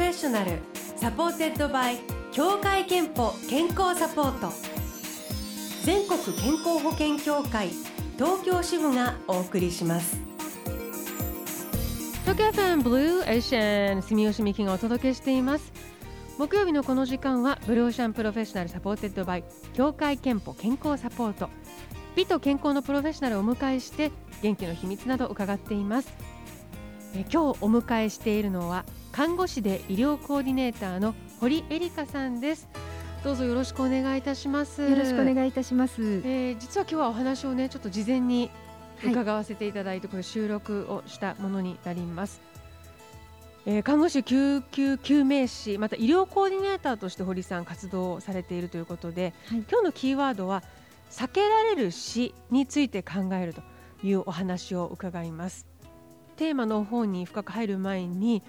fessional supported by 協会けんぽ健康サポート。全国健康保険協会東京支部がお送りします。東京 FM Blue Ocean 住吉美紀がお届けしています。木曜日のこの時間は Blue Ocean Professional supported by 協会けんぽ健康サポート。美と健康のプロフェッショナルをお迎えして元気の秘密など伺っています。え今日お迎えしているのは看護師で医療コーディネーターの堀恵梨香さんです。どうぞよろしくお願いいたします。よろしくお願いいたします、えー、実は今日はお話をねちょっと事前に伺わせていただいて、はい、これ収録をしたものになります。えー、看護師救急救命士また医療コーディネーターとして堀さん活動されているということで、はい、今日のキーワードは避けられる死について考えるというお話を伺いますテーマの方に深く入る前に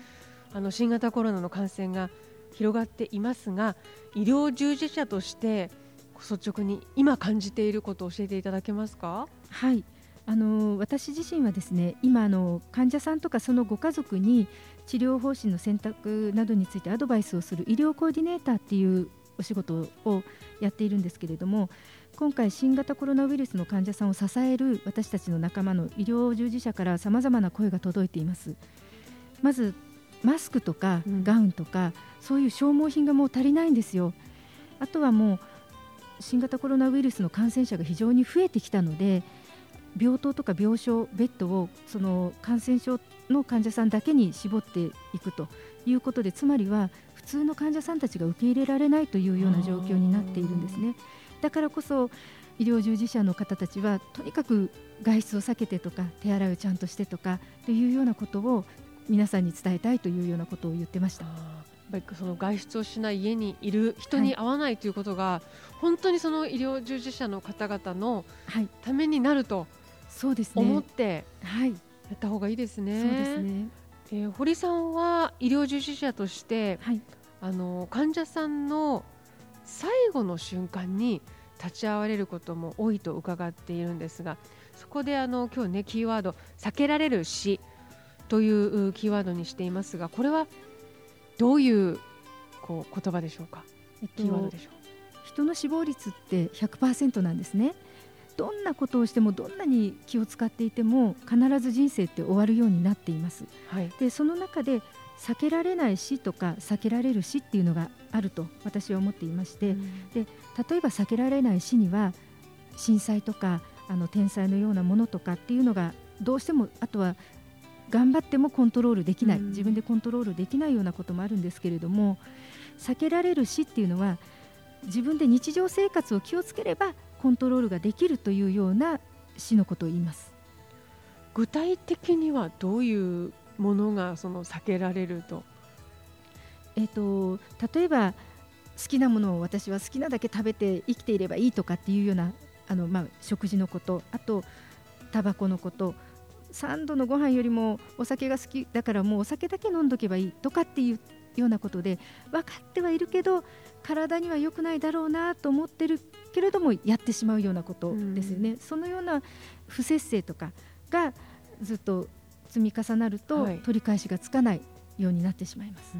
あの新型コロナの感染が広がっていますが医療従事者として率直に今感じていることを教えていただけますか？はい。あの私自身はですね今あの患者さんとかそのご家族に治療方針の選択などについてアドバイスをする医療コーディネーターっていうお仕事をやっているんですけれども今回新型コロナウイルスの患者さんを支える私たちの仲間の医療従事者からさまざまな声が届いています。まずマスクとかガウンとか、うん、そういう消耗品がもう足りないんですよ。あとはもう新型コロナウイルスの感染者が非常に増えてきたので病棟とか病床ベッドをその感染症の患者さんだけに絞っていくということでつまりは普通の患者さんたちが受け入れられないというような状況になっているんですね。だからこそ医療従事者の方たちはとにかく外出を避けてとか手洗いをちゃんとしてとかというようなことを皆さんに伝えたいというようなことを言ってました。その外出をしない家にいる人に会わないということが、はい、本当にその医療従事者の方々のためになると思ってやった方がいいですね。そうですね。えー、堀さんは医療従事者として、はい、あの患者さんの最後の瞬間に立ち会われることも多いと伺っているんですがそこであの今日ねキーワード「避けられる死」というキーワードにしていますがこれはどういうこう言葉でしょうか、えっと、キーワードでしょう人の死亡率って100%なんですね。どんなことをしてもどんなに気を使っていても必ず人生って終わるようになっています。はい、でその中で避けられない死とか避けられる死っていうのがあると私は思っていまして、うん、で例えば避けられない死には震災とかあの天災のようなものとかっていうのがどうしてもあとは頑張ってもコントロールできない、うん、自分でコントロールできないようなこともあるんですけれども避けられる死っていうのは自分で日常生活を気をつければコントロールができるというような死のことを言います。具体的にはどういうものがその避けられると,、えーと、例えば好きなものを私は好きなだけ食べて生きていればいいとかっていうようなあの、まあ、食事のことあとタバコのこと3度のご飯よりもお酒が好きだからもうお酒だけ飲んどけばいいとかっていうようなことで分かってはいるけど体には良くないだろうなと思ってるけれどもやってしまうようなことですよね、うん、そのような不節制とかがずっと積み重なると、取り返しがつかないようになってしまいます。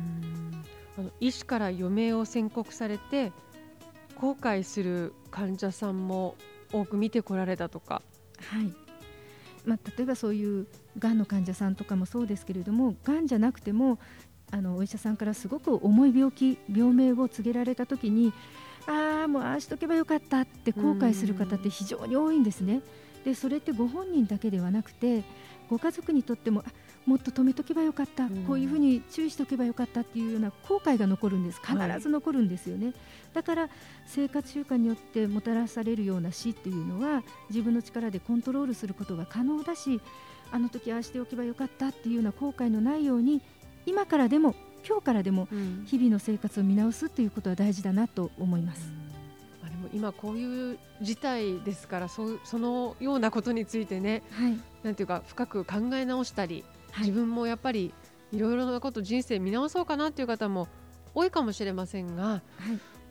あの医師から余命を宣告されて後悔する患者さんも多く見てこられたとか。はいまあ、例えばそういうがんの患者さんとかもそうですけれどもがんじゃなくてもあのお医者さんからすごく重い病気病名を告げられた時にああもうああしとけばよかったって後悔する方って非常に多いんですね。でそれってご本人だけではなくてご家族にとってももっと止めとけばよかった、こういうふうに注意しておけばよかったっていうような後悔が残るんです。必ず残るんですよね、はい、だから生活習慣によってもたらされるような死っていうのは自分の力でコントロールすることが可能だしあの時ああしておけばよかったっていうような後悔のないように今からでも今日からでも日々の生活を見直すということは大事だなと思います。うん、今こういう事態ですからそそのようなことについてね、はい、なんていうか深く考え直したり、はい、自分もやっぱりいろいろなこと人生見直そうかなっていう方も多いかもしれませんが、はい。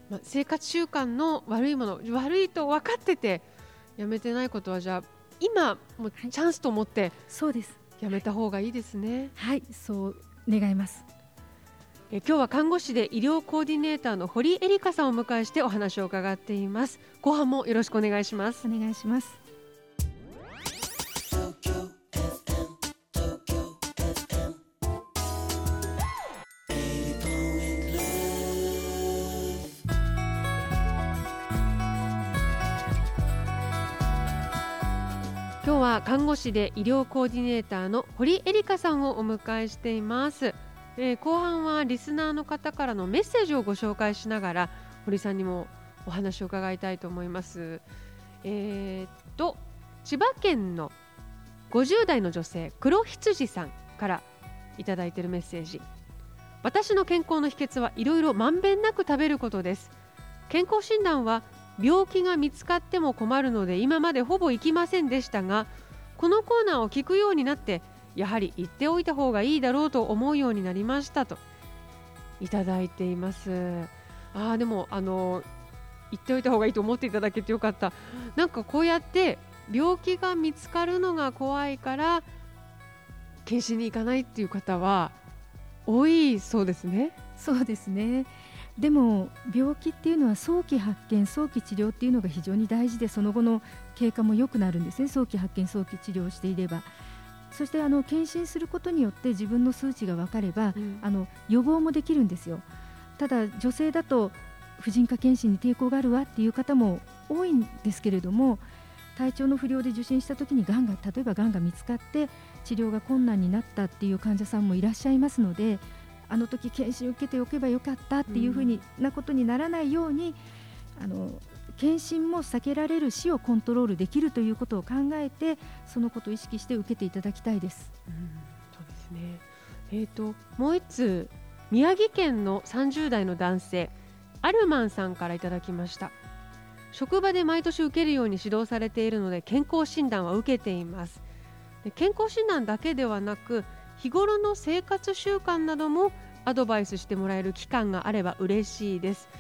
まあ、生活習慣の悪いもの悪いと分かっててやめてないことはじゃあ今もうチャンスと思って、そうです。やめた方がいいですね。はい。そう願いますえ今日は看護師で医療コーディネーターの堀恵梨香さんをお迎えしてお話を伺っています。後半もよろしくお願いします。お願いします。今日は看護師で医療コーディネーターの堀恵梨香さんをお迎えしていますえー、後半はリスナーの方からのメッセージをご紹介しながら堀さんにもお話を伺いたいと思います。えー、っと千葉県の50代の女性黒羊さんからいただいているメッセージ私の健康の秘訣はいろいろまんべんなく食べることです健康診断は病気が見つかっても困るので今までほぼ行きませんでしたがこのコーナーを聞くようになってやはり言っておいた方がいいだろうと思うようになりましたといただいています。あでもあの言っておいた方がいいと思っていただけてよかった。なんかこうやって病気が見つかるのが怖いから検診に行かないっていう方は多いそうですね。そうですね。でも病気っていうのは早期発見早期治療っていうのが非常に大事でその後の経過も良くなるんですね。早期発見早期治療していれば。そしてあの検診することによって自分の数値が分かれば、うん、あの予防もできるんですよ。ただ女性だと婦人科検診に抵抗があるわっていう方も多いんですけれども体調の不良で受診した時にがんが例えばがんが見つかって治療が困難になったっていう患者さんもいらっしゃいますのであの時検診を受けておけばよかったっていうふうになことにならないようにあの検診も避けられる死をコントロールできるということを考えてそのことを意識して受けていただきたいです。うん、そうですね。えーと、もう1つ宮城県の30代の男性アルマンさんからいただきました。職場で毎年受けるように指導されているので健康診断は受けています。で健康診断だけではなく日頃の生活習慣などもアドバイスしてもらえる期間があれば嬉しいです。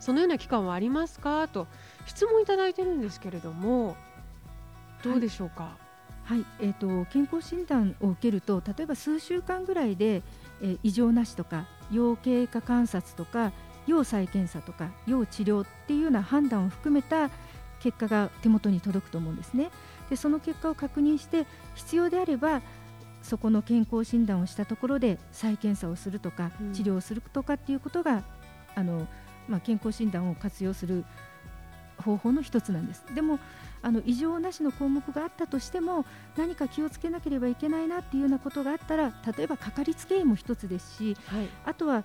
そのような期間はありますか？と質問いただいてるんですけれどもどうでしょうか、はい、はい、えーと、健康診断を受けると例えば数週間ぐらいで、えー、異常なしとか要経過観察とか要再検査とか要治療っていうような判断を含めた結果が手元に届くと思うんですね。でその結果を確認して必要であればそこの健康診断をしたところで再検査をするとか、治療をするとかっていうことがあの、まあ、健康診断を活用する方法の一つなんです。でもあの異常なしの項目があったとしても何か気をつけなければいけないなっていうようなことがあったら例えばかかりつけ医も一つですし、はい、あとは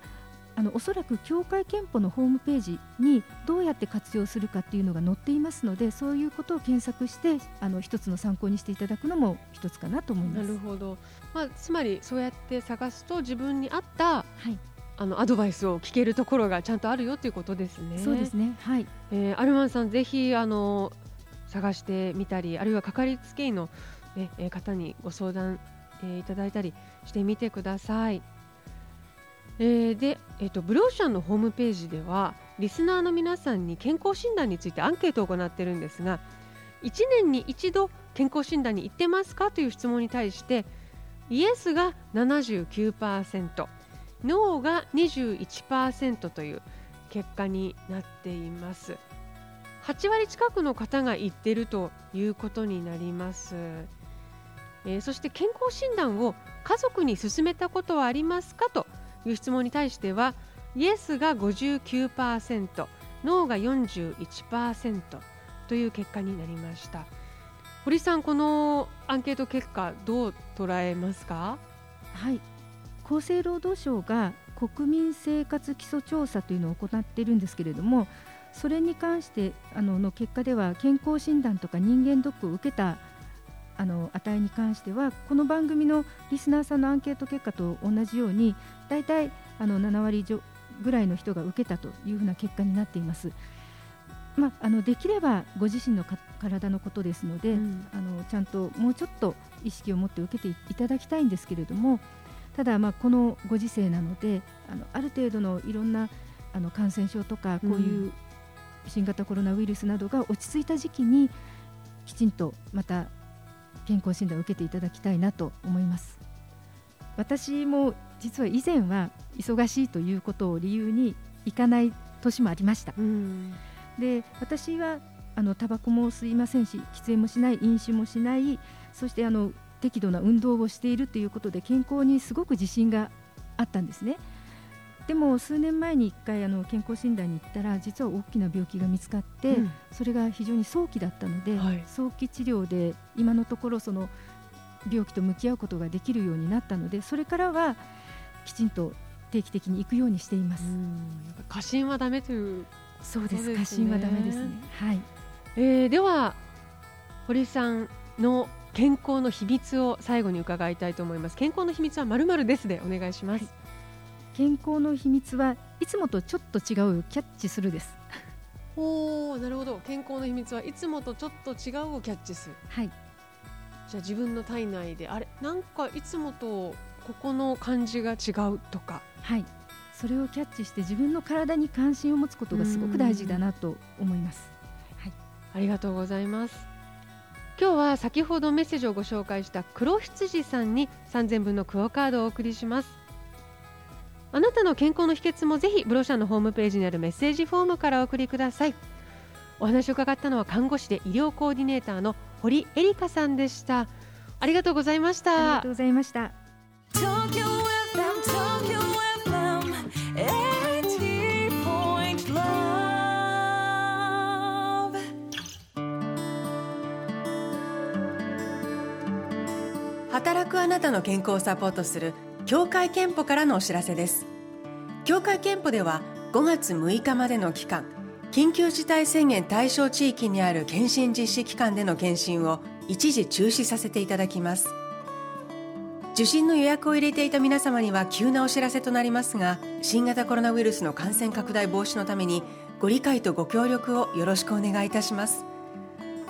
あのおそらく協会憲法のホームページにどうやって活用するかっていうのが載っていますのでそういうことを検索してあの一つの参考にしていただくのも一つかなと思います。なるほど、まあ、つまりそうやって探すと自分に合った、はいあのアドバイスを聞けるところがちゃんとあるよということですね。そうですね。はい。えー、アルマンさんぜひあの探してみたり、あるいはかかりつけ医の、ね、え方にご相談、えー、いただいたりしてみてください。えー、で、えっ、ー、とブローシャンのホームページではリスナーの皆さんに健康診断についてアンケートを行っているんですが、1年に一度健康診断に行ってますかという質問に対してイエスが79%。脳が21%という結果になっています。8割近くの方が言っているということになります、えー、そして健康診断を家族に勧めたことはありますかという質問に対してはイエスが59%ノーが41%という結果になりました。堀さんこのアンケート結果どう捉えますか？はい。厚生労働省が国民生活基礎調査というのを行っているんですけれどもそれに関してあのの結果では健康診断とか人間ドックを受けたあの値に関してはこの番組のリスナーさんのアンケート結果と同じように大体あの7割ぐらいの人が受けたというふうな結果になっています。まあ、あのできればご自身の体のことですので、うん、あのちゃんともうちょっと意識を持って受けていただきたいんですけれどもただ、まあ、このご時世なのであのある程度のいろんなあの感染症とかこういう新型コロナウイルスなどが落ち着いた時期にきちんとまた健康診断を受けていただきたいなと思います。私も実は以前は忙しいということを理由に行かない年もありました。で私はあのタバコも吸いませんし喫煙もしない飲酒もしないそしてあの適度な運動をしているということで健康にすごく自信があったんですね。でも数年前に1回あの健康診断に行ったら実は大きな病気が見つかって、うん、それが非常に早期だったので、はい、早期治療で今のところその病気と向き合うことができるようになったのでそれからはきちんと定期的に行くようにしています。過信はダメという、ね、そうです。過信はダメですね。はい。えー、では堀さんの健康の秘密を最後に伺いたいと思います。健康の秘密はまるまるですでお願いします。はい、健康の秘密はいつもとちょっと違うキャッチするです。おお、なるほど。健康の秘密はいつもとちょっと違うをキャッチする。はい。じゃあ自分の体内であれなんかいつもとここの感じが違うとか。はい。それをキャッチして自分の体に関心を持つことがすごく大事だなと思います。はい。ありがとうございます。今日は先ほどメッセージをご紹介した黒羊さんに3000分のクオカードをお送りします。あなたの健康の秘訣もぜひブロシャのホームページにあるメッセージフォームからお送りください。お話を伺ったのは看護師で医療コーディネーターの堀エリカさんでした。ありがとうございました。ありがとうございました働くあなたの健康をサポートする協会憲法からのお知らせです。協会憲法では5月6日までの期間緊急事態宣言対象地域にある検診実施機関での検診を一時中止させていただきます。受診の予約を入れていた皆様には急なお知らせとなりますが新型コロナウイルスの感染拡大防止のためにご理解とご協力をよろしくお願いいたします。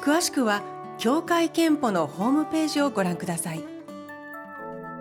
詳しくは協会憲法のホームページをご覧ください。